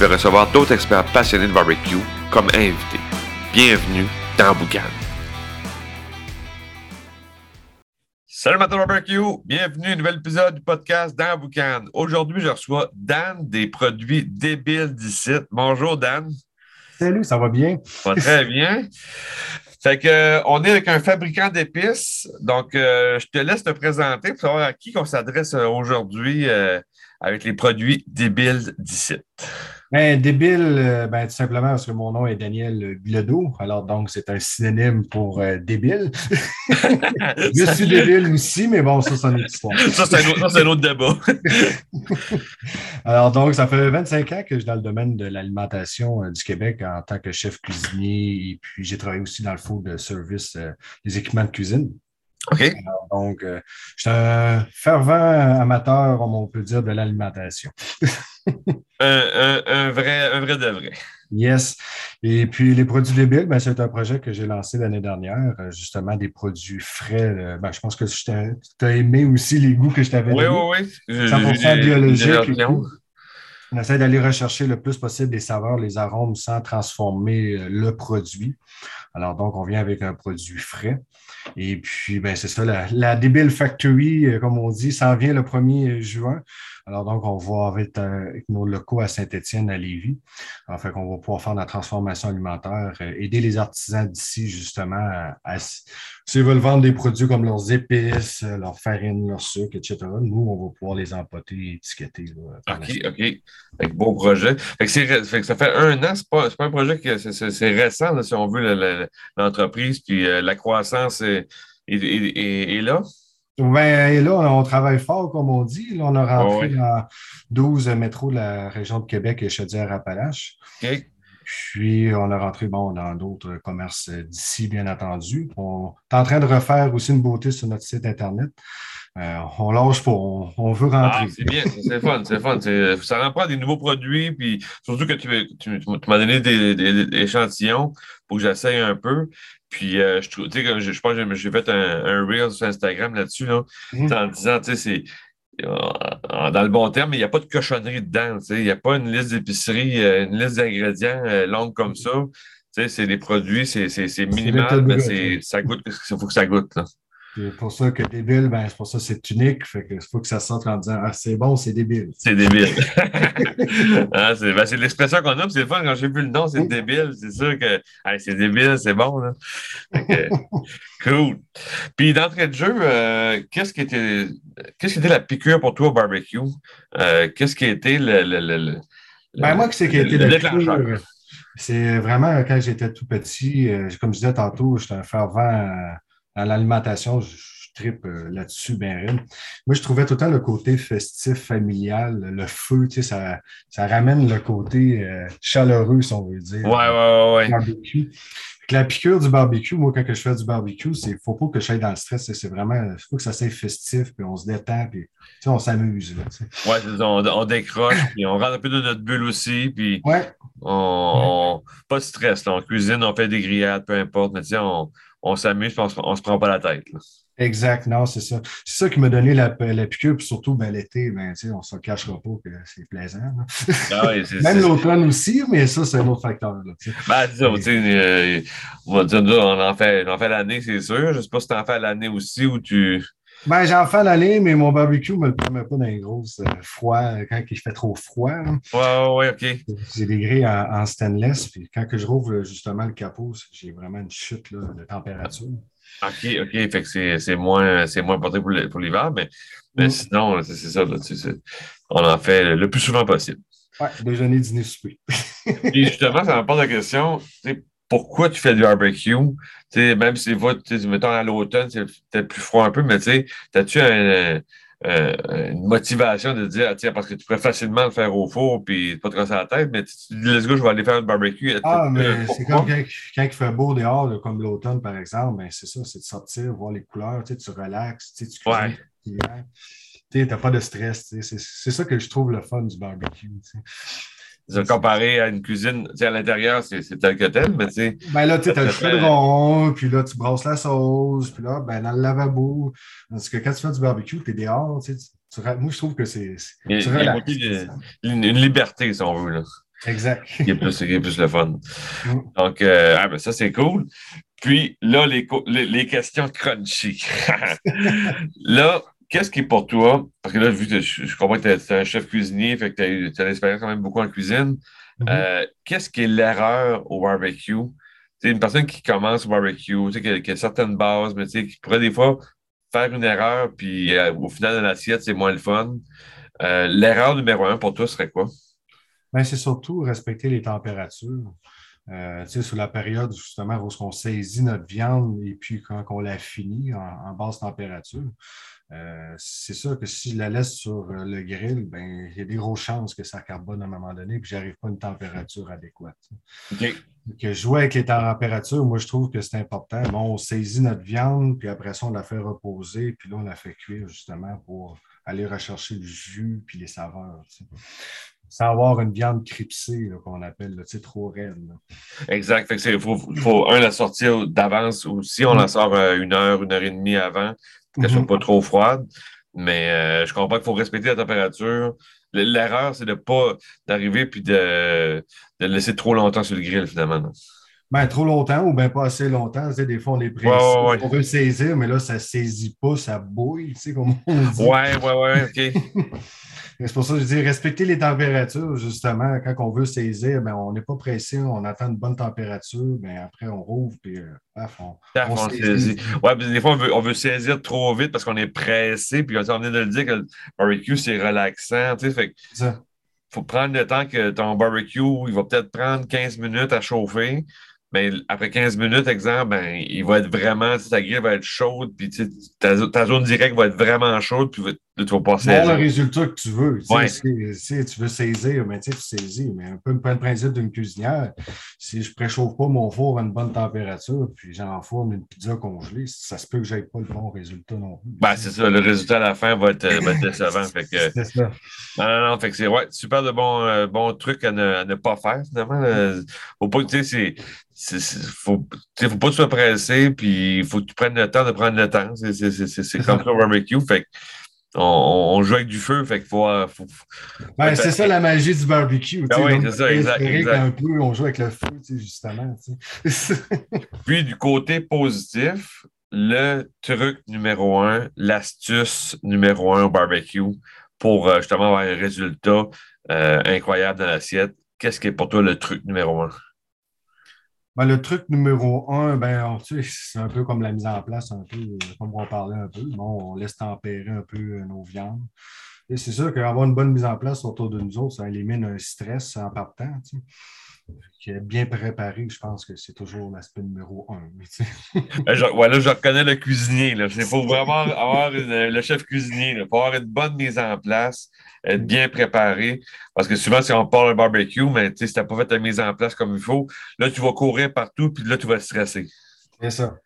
vais recevoir d'autres experts passionnés de barbecue comme invités. Bienvenue dans Boucan. Salut Matin Barbecue, bienvenue à un nouvel épisode du podcast dans Boucan. Aujourd'hui, je reçois Dan des produits débiles d'ici. Bonjour Dan. Salut, ça va bien? Ça va très bien. Fait que, euh, on est avec un fabricant d'épices. Donc, euh, je te laisse te présenter pour savoir à qui on s'adresse euh, aujourd'hui avec les produits débiles d'ici. Ben, débile, euh, ben, tout simplement parce que mon nom est Daniel Bilodeau. Alors, donc, c'est un synonyme pour euh, débile. je suis débile aussi, mais bon, ça, c'est une autre histoire. ça, c'est un, autre débat. Alors, donc, ça fait 25 ans que je suis dans le domaine de l'alimentation euh, du Québec en tant que chef cuisinier. Et puis, j'ai travaillé aussi dans le food service des équipements de cuisine. OK. donc, je suis un fervent amateur, on peut dire, de l'alimentation. un, vrai, un vrai de vrai. Yes. Et puis, les produits débiles, ben, c'est un projet que j'ai lancé l'année dernière, euh, justement, des produits frais. Euh, ben, je pense que tu as aimé aussi les goûts que je t'avais donnés. Oui, oui, oui. 100% biologique. On essaie d'aller rechercher le plus possible les saveurs, les arômes sans transformer euh, le produit. Alors, donc, on vient avec un produit frais. Et puis, ben, c'est ça, la, la Débile Factory, comme on dit, s'en vient le 1er juin. Alors, donc, on va avec, avec nos locaux à Saint-Étienne, à Lévis. En fait, qu'on va pouvoir faire de la transformation alimentaire, euh, aider les artisans d'ici, justement, à, s'ils veulent vendre des produits comme leurs épices, euh, leur farine, leur sucre, etc., nous, on va pouvoir les empoter et étiqueter. OK, OK. beau projet. Fait que, ça fait un an, c'est pas, pas un projet qui c'est récent, si on veut, l'entreprise, puis euh, la croissance est, est là. Ben, et là, on travaille fort, comme on dit. Là, on a rentré dans 12 métros de la région de Québec et Chaudière-Appalaches. Puis, on a rentré bon, dans d'autres commerces d'ici, bien entendu. On est en train de refaire aussi une beauté sur notre site Internet. Euh, on lâche pas, on, veut rentrer. Ah, c'est bien, c'est fun, c'est fun. Ça rend pas des nouveaux produits, puis surtout que tu, tu, m'as donné des, des, échantillons pour que j'essaye un peu. Puis, euh, je, pense que j'ai fait un, un reel sur Instagram là-dessus, là, mhm. en disant, tu sais, c'est euh, dans le bon terme, il n'y a pas de cochonnerie dedans. Il n'y a pas une liste d'épicerie, une liste d'ingrédients longue comme ça. Tu sais, c'est des produits, c'est minimal, mais ça goûte ce qu'il faut que ça goûte. Là. C'est pour ça que débile, ben, c'est pour ça que c'est unique. Fait que faut que ça sorte en disant Ah, c'est bon, c'est débile. C'est débile. ah, c'est ben, l'expression qu'on a, c'est fun quand j'ai vu le nom, c'est débile. C'est sûr que c'est débile, c'est bon. Là. cool. Puis d'entrée de jeu, euh, qu'est-ce qui était qu'est-ce qui était la piqûre pour toi au barbecue? Euh, qu'est-ce qui a été le, le, le, ben, moi, ce qui été le déclencheur? C'est vraiment quand j'étais tout petit, euh, comme je disais tantôt, j'étais un fervent à l'alimentation, je, tripe euh, là-dessus, ben Moi, je trouvais tout le temps le côté festif, familial, le feu, tu sais, ça, ça ramène le côté euh, chaleureux, si on veut dire. Ouais, ouais, ouais. La piqûre du barbecue, moi, quand je fais du barbecue, c'est faut pas que je sois dans le stress. C'est vraiment, il faut que ça soit festif, puis on se détend, puis on s'amuse. Ouais, on, on, décroche, puis on rentre un peu dans notre bulle aussi, puis ouais. on, pas de stress. Là. On cuisine, on fait des grillades, peu importe, mais on, on s'amuse, on, on se prend pas la tête. Exact, non, c'est ça. C'est ça qui m'a donné la, la piqûre, puis surtout ben, l'été, ben, on ne se cachera pas que c'est plaisant. Ah Même l'automne aussi, mais ça, c'est un autre facteur. Là, ben, disons, euh, on va dire, on en fait, fait l'année, c'est sûr. Je ne sais pas si tu en fais l'année aussi ou tu. Ben, j'en fais l'année, mais mon barbecue ne me le permet pas dans les grosses euh, froid, quand il fait trop froid. Oui, oui, OK. J'ai des grilles en, stainless, puis quand que je rouvre justement le capot, j'ai vraiment une chute là, de température. OK, OK. Fait que c'est moins, moins important pour l'hiver, mais, mais mm. sinon, c'est ça. Là, on en fait le plus souvent possible. Oui, déjeuner, dîner, souper. Et justement, ça me pose la question pourquoi tu fais du barbecue? même si va, mettons à l'automne, c'est peut-être plus froid un peu, mais tu as-tu un, euh, une motivation de dire, ah, tiens, parce que tu pourrais facilement le faire au four, puis pas te casser la tête, mais tu dis, let's go, je vais aller faire un barbecue. Ah, mais c'est comme quand, il fait beau dehors, comme l'automne, par exemple, ben, c'est ça, c'est de sortir, voir les couleurs, tu, sais, tu relaxes, tu, sais, tu ouais. tu n'as pas de stress. C'est ça que je trouve le fun du barbecue. Comparé à une cuisine, à l'intérieur, c'est tel que tel, mais tu sais. Ben là, tu as le chaudron, puis là, tu brasses la sauce, puis là, ben, dans le lavabo. Parce que quand tu fais du barbecue, tu es dehors, tu, tu, moi, je trouve que c'est. Une, une, liberté, si on veut. Là. Exact. qui, est plus, qui est plus le fun. Mm. Donc, euh, ah, ben, ça, c'est cool. Puis là, les, les, les questions crunchy. là, qu'est-ce qui est pour toi, parce que là, vu que je, comprends que tu es, un chef cuisinier, fait que tu as, l'expérience quand même beaucoup en cuisine, mm-hmm. euh, qu'est-ce qui est l'erreur au barbecue? C'est une personne qui commence au barbecue, qui a, qui a certaines bases, mais qui pourrait des fois faire une erreur, puis euh, au final de l'assiette, c'est moins le fun. Euh, l'erreur numéro un pour toi serait quoi? Ben, c'est surtout respecter les températures. Euh, sur la période justement où on saisit notre viande et puis quand on la finit en basse température, euh, c'est sûr que si je la laisse sur euh, le grill, ben, il y a des grosses chances que ça carbone à un moment donné et que je n'arrive pas à une température adéquate. Que jouer avec les températures, moi, je trouve que c'est important. Bon, on saisit notre viande, puis après ça, on la fait reposer, puis là, on la fait cuire justement pour aller rechercher le jus puis les saveurs. Sans avoir une viande cripsée, qu'on appelle, trop raide. Exact. il faut, un, la sortir d'avance ou si on la mm. sort euh, une heure, une heure et demie avant, qu'elle ne soit mhm. pas trop froide. Mais euh, je comprends qu'il faut respecter la température. L'erreur, c'est de ne pas d'arriver puis de, laisser trop longtemps sur le grill, finalement. Ben, trop longtemps ou bien pas assez longtemps. Tu sais, des fois, on est pressé. On veut saisir, mais là, ça ne saisit pas, ça bouille, tu sais, comme on dit. Ouais, ouais, ouais, OK. C'est pour ça que je dis respecter les températures, justement. Quand on veut saisir, ben, on n'est pas pressé, on attend une bonne température, ben, après on rouvre, puis euh, on, saisit. Ouais, des fois, on veut, saisir trop vite parce qu'on est pressé, puis on vient de le dire que le barbecue, c'est relaxant. Tu sais, fait faut prendre le temps que ton barbecue, il va peut-être prendre 15 minutes à chauffer mais après 15 minutes, exemple, ben, il va être vraiment, ta grille va être chaude, puis ta, ta, zone directe va être vraiment chaude, puis tu vas passer. Bon, le résultat que tu veux. Si, tu veux saisir, ben, tu saisis. Mais un peu le principe d'une cuisinière, si je ne préchauffe pas mon four à une bonne température, puis j'enfourne une pizza congelée, ça se peut que je n'aie pas le bon résultat non plus. Ben, c'est ça. Le résultat à la fin va être, va être décevant. c'est ça. Non, non, non. Fait que c'est ouais, super de bons, euh, bons trucs à ne, à ne, pas faire, finalement. Faut pas, tu sais, c'est il ne faut, faut pas que tu sois pressé, puis il faut que tu prennes le temps de prendre le temps. C'est comme ça au barbecue. Fait on, on, joue avec du feu, fait qu'il faut. Euh, faut, ben, c'est ça la magie du barbecue. Ben oui, c'est ça, exact. Un peu, on joue avec le feu, justement. Puis du côté positif, le truc numéro un, l'astuce numéro un au barbecue pour euh, justement avoir un résultat euh, incroyable dans l'assiette, qu'est-ce qui est pour toi le truc numéro un? Ben, le truc numéro un, ben, c'est un peu comme la mise en place, un peu, comme on parlait un peu. Bon, on laisse tempérer un peu euh, nos viandes. Et c'est sûr qu'avoir une bonne mise en place autour de nous autres, ça élimine un stress en partant. Bien préparé, je pense que c'est toujours l'aspect numéro un. Ben, je, là, je reconnais le cuisinier. Il faut vraiment avoir le chef cuisinier. Il faut avoir une bonne mise en place, être bien préparé. Parce que souvent, si on parle de barbecue, mais si tu n'as pas fait ta mise en place comme il faut, là, tu vas courir partout, puis là, tu vas stresser. C'est ça.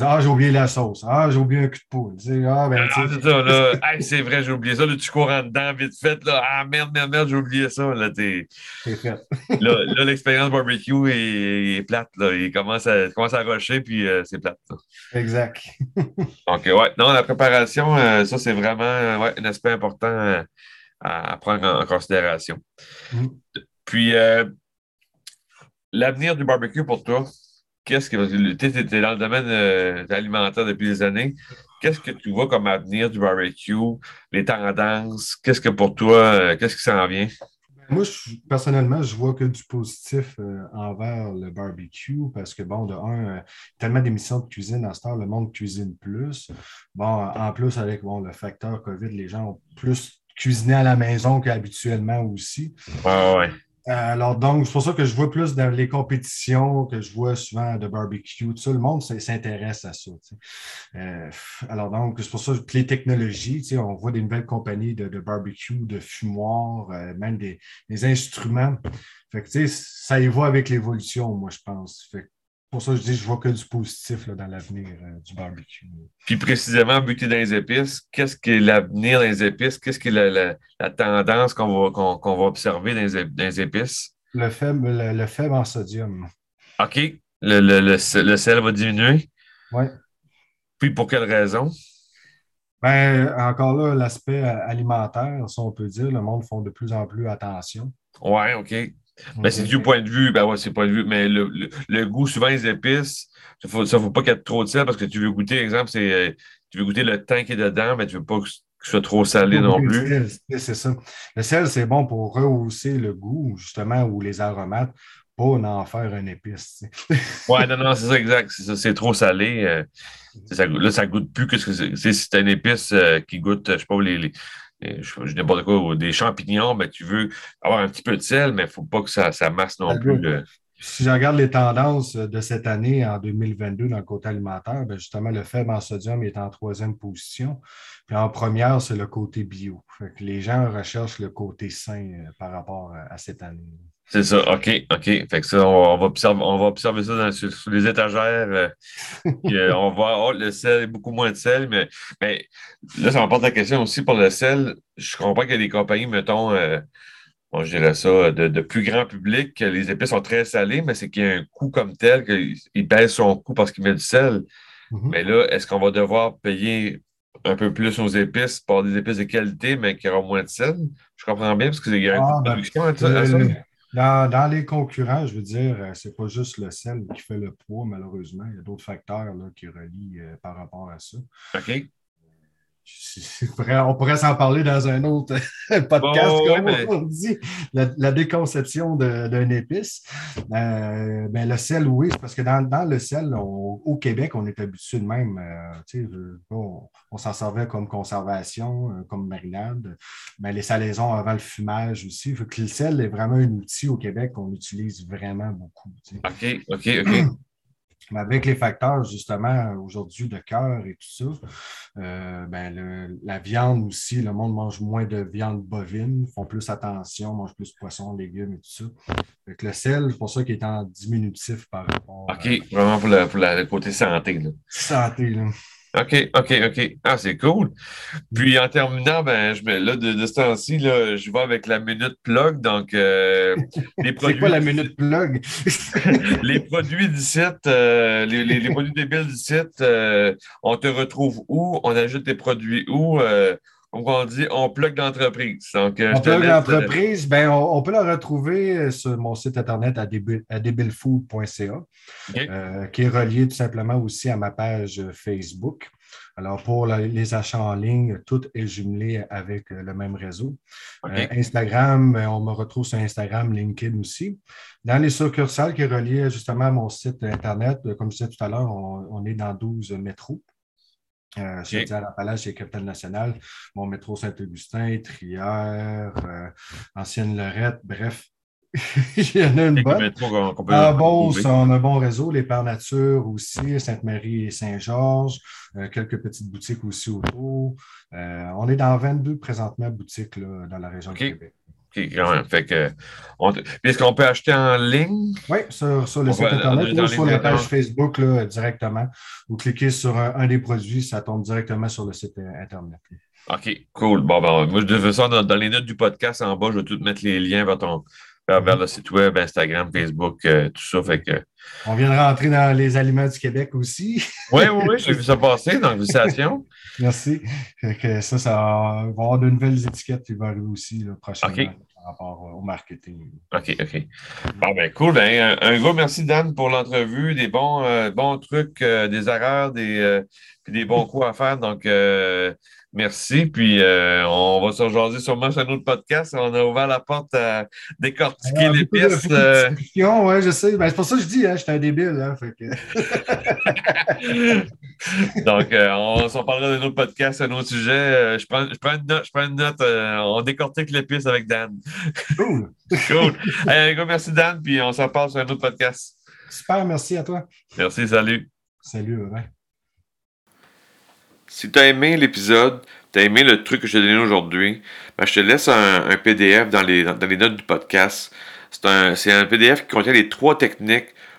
Ah, j'ai oublié la sauce. Ah, j'ai oublié un cul de poule. Ah, ben, ah, c'est ça, là. c'est vrai, j'ai oublié ça. Là, tu cours en dedans vite fait. Là. Ah, merde, merde, merde, j'ai oublié ça. Là, t'es... fait. là, l'expérience barbecue est, plate. Là. Il commence à, commence à rocher, puis euh, c'est plate. Exact. Donc, ouais. Non, la préparation, euh, ça, c'est vraiment ouais, un aspect important euh, à, prendre en, considération. Mm. Puis, l'avenir du barbecue pour toi, qu'est-ce que tu es dans le domaine euh, alimentaire depuis des années. Qu'est-ce que tu vois comme avenir du barbecue, les tendances? Qu'est-ce que pour toi, euh, qu'est-ce qui s'en vient? Moi, personnellement, je vois que du positif euh, envers le barbecue parce que, bon, de un, tellement d'émissions de cuisine à ce temps, le monde cuisine plus. Bon, en plus, avec bon, le facteur COVID, les gens ont plus cuisiné à la maison qu'habituellement aussi. ouais. Alors, donc, c'est pour ça que je vois plus dans les compétitions, que je vois souvent de barbecue, tout ça, le monde s'intéresse à ça. Euh, alors, donc, c'est pour ça que les technologies, on voit des nouvelles compagnies de, barbecue, de fumoirs, euh, même des, instruments. Fait que, ça y va avec l'évolution, moi, je pense. Fait pour ça, je dis, je vois que du positif dans l'avenir euh, du barbecue. Puis précisément, buter dans les épices, qu'est-ce qui est l'avenir dans les épices? Qu'est-ce qui est la, tendance qu'on va, qu'on, va observer dans les, épices? Le faible, le, faible en sodium. OK. Le, le, sel va diminuer? Oui. Puis pour quelle raison? Ben, encore là, l'aspect alimentaire, si on peut dire, le monde font de plus en plus attention. Oui, OK. Ben, c'est du point de vue, ben ouais, c'est point de vue, mais le, le, goût, souvent, les épices, ça ne faut, pas qu'il y ait trop de sel parce que tu veux goûter, exemple, c'est euh, tu veux goûter le temps qui est dedans, mais tu ne veux pas que ce soit trop salé non plus. C'est ça. Le sel, c'est bon pour rehausser le goût, justement, ou les aromates, pas en faire une épice. Oui, non, non, c'est ça, exact. C'est trop salé. Euh, ça, là, ça goûte plus que ce que c'est. Si c'est une épice euh, qui goûte, je ne sais pas, les je, n'importe quoi, des champignons, mais tu veux avoir un petit peu de sel, mais il ne faut pas que ça, ça masse non plus. Si je regarde les tendances de cette année, en 2022, dans le côté alimentaire, ben, justement, le faible en sodium est en troisième position. Puis en première, c'est le côté bio. les gens recherchent le côté sain euh, par rapport à cette année. C'est ça, OK, OK. Fait que ça, on, va, observer, on va observer ça dans, sur, les étagères. Euh, euh, on va oh, le sel, beaucoup moins de sel, mais, mais là, ça m'apporte la question aussi pour le sel. Je comprends qu'il y a des compagnies, mettons, euh, je dirais ça, de, plus grand public, que les épices sont très salées, mais c'est qu'il y a un coût comme tel qu'il baisse son coût parce qu'il met du sel. Mm-hmm. Mais là, est-ce qu'on va devoir payer un peu plus nos épices pour des épices de qualité, mais qui auront moins de sel? Je comprends bien parce a une ah, ben, ça. Dans, les concurrents, je veux dire, euh, c'est pas juste le sel qui fait le poids, malheureusement. Il y a d'autres facteurs là, qui relient euh, par rapport à ça. OK on pourrait s'en parler dans un autre podcast, comme on dit, la, déconception d'un épice. Euh, ben, le sel, oui, parce que dans, le sel, au Québec, on est habitué de même. Euh, on, s'en servait comme conservation, euh, comme marinade. Mais les salaisons avant le fumage aussi. que le sel est vraiment un outil au Québec qu'on utilise vraiment beaucoup. OK, OK, OK. Mais avec les facteurs, justement, aujourd'hui de cœur et tout ça, euh, ben, la viande aussi, le monde mange moins de viande bovine, font plus attention, mange plus de poissons, légumes et tout ça. Avec le sel, c'est pour ça qu'il est en diminutif par rapport. OK, vraiment pour, le, côté santé. Santé, là. OK, OK, OK. Ah, c'est cool. Puis en terminant, ben, je là, de, ce temps-ci, je vais avec la minute plug. Donc, euh, les produits. C'est quoi la minute plug? les produits du site, euh, les, les, produits débiles du site, euh, on te retrouve où? On ajoute tes produits où? Donc, on dit, on plug l'entreprise. on plug l'entreprise, ben, on, peut la retrouver sur mon site internet à, debilfood.ca, euh, qui est relié tout simplement aussi à ma page Facebook. Alors, pour les achats en ligne, tout est jumelé avec euh, le même réseau. Euh, Instagram, ben, on me retrouve sur Instagram, LinkedIn aussi. Dans les succursales qui est relié justement à mon site Internet, comme je disais tout à l'heure, on, est dans 12 métros. Euh, okay. à Palage, c'est Capitale Nationale, mon métro Saint-Augustin, Trière, euh, Ancienne Lorette, bref. Il y en a une bonne. En Beauce, on a un bon réseau, les Pères Nature aussi, Sainte-Marie et Saint-Georges, euh, quelques petites boutiques aussi autour. Euh, on est dans 22 présentement boutiques là, dans la région du Québec. OK, quand même. Fait que, est-ce qu'on peut acheter en ligne? Oui, sur, sur le site Internet ou sur la page Facebook là, directement. Vous cliquez sur un, des produits, ça tombe directement sur le site euh, Internet. OK, cool. Bon, ben, moi, je devais ça dans, les notes du podcast en bas. Je vais tout mettre les liens vers, ton, vers, le site web, Instagram, Facebook, euh, tout ça. Fait que, On vient de rentrer dans les aliments du Québec aussi. oui, oui, oui, j'ai vu ça passer dans l'invitation. Merci. que ça, ça va avoir de nouvelles étiquettes qui vont arriver aussi prochainement. Par rapport au marketing. OK, OK. Bon, ben, cool. Ben, un, gros merci, Dan, pour l'entrevue. Des bons, euh, bons trucs, euh, des erreurs, des, euh, puis des bons coups à faire. Donc, merci. Puis, on va se rejoindre sûrement sur un autre podcast. On a ouvert la porte à décortiquer les pistes. Oui, je sais. Ben, c'est pour ça que je dis, hein, je suis un débile. Hein, fait que... Donc, euh, on s'en parlera d'un autre podcast, un autre sujet. Euh, je, prends, je, prends, une note. Je prends une note on décortique l'épice avec Dan. Cool. cool. merci Dan, puis on s'en parle sur un autre podcast. Super, merci à toi. Merci, salut. Salut, ouais. Si tu as aimé l'épisode, tu as aimé le truc que je t'ai donné aujourd'hui, ben, je te laisse un, PDF dans les, dans les notes du podcast. C'est un, un PDF qui contient les trois techniques